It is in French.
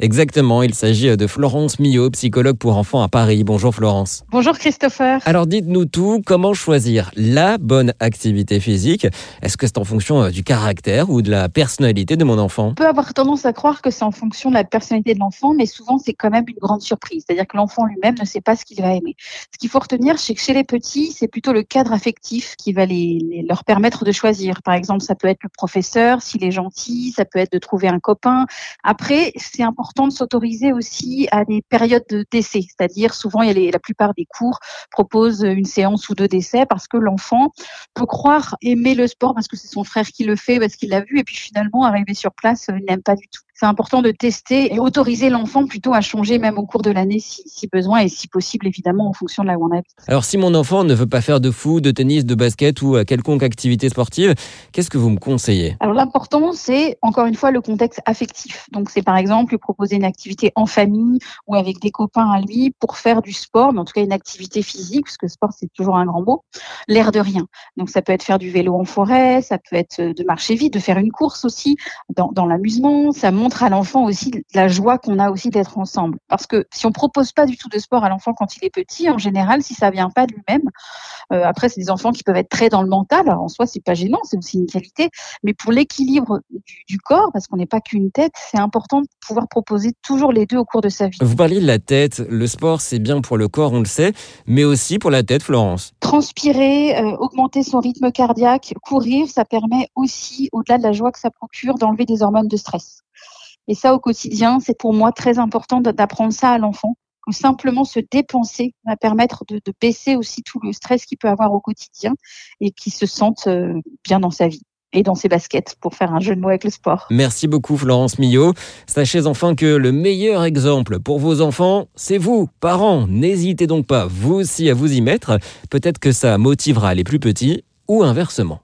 Exactement, il s'agit de Florence Millot, psychologue pour enfants à Paris. Bonjour Florence. Bonjour Christopher. Alors dites-nous tout, comment choisir la bonne activité physique? Est-ce que c'est en fonction euh, du caractère ou de la personnalité de mon enfant? On peut avoir tendance à croire que c'est en fonction de la personnalité de l'enfant, mais souvent c'est quand même une grande surprise. C'est-à-dire que l'enfant lui-même ne sait pas ce qu'il va aimer. Ce qu'il faut retenir, c'est que chez les petits, c'est plutôt le cadre affectif qui va les, leur permettre de choisir. Par exemple, ça peut être le professeur, s'il est gentil, ça peut être de trouver un copain. Après, c'est important de s'autoriser aussi à des périodes de décès, c'est-à-dire souvent il la plupart des cours proposent une séance ou deux d'essai parce que l'enfant peut croire aimer le sport parce que c'est son frère qui le fait, parce qu'il l'a vu, et puis finalement arriver sur place, il n'aime pas du tout c'est important de tester et autoriser l'enfant plutôt à changer même au cours de l'année si, besoin et si possible évidemment en fonction de là où on habite. Alors si mon enfant ne veut pas faire de foot, de tennis, de basket ou quelconque activité sportive, qu'est-ce que vous me conseillez? Alors l'important c'est encore une fois le contexte affectif. Donc c'est par exemple lui proposer une activité en famille ou avec des copains à lui pour faire du sport, mais en tout cas une activité physique parce que sport c'est toujours un grand mot, l'air de rien. Donc ça peut être faire du vélo en forêt, ça peut être de marcher vite, de faire une course aussi dans, dans l'amusement, ça montre montre à l'enfant aussi la joie qu'on a aussi d'être ensemble. Parce que si on propose pas du tout de sport à l'enfant quand il est petit, en général, si ça vient pas de lui-même, euh, après c'est des enfants qui peuvent être très dans le mental. Alors, en soi, c'est pas gênant, c'est aussi une qualité. Mais pour l'équilibre du, corps, parce qu'on n'est pas qu'une tête, c'est important de pouvoir proposer toujours les deux au cours de sa vie. Vous parliez de la tête. Le sport, c'est bien pour le corps, on le sait, mais aussi pour la tête, Florence. Transpirer, euh, augmenter son rythme cardiaque, courir, ça permet aussi, au-delà de la joie que ça procure, d'enlever des hormones de stress. Et ça, au quotidien, c'est pour moi très important d'apprendre ça à l'enfant. Que simplement se dépenser va permettre de, baisser aussi tout le stress qu'il peut avoir au quotidien et qu'il se sente euh, bien dans sa vie et dans ses baskets pour faire un jeu de mots avec le sport. Merci beaucoup Florence Millot. Sachez enfin que le meilleur exemple pour vos enfants, c'est vous, parents. N'hésitez donc pas vous aussi à vous y mettre. Peut-être que ça motivera les plus petits ou inversement.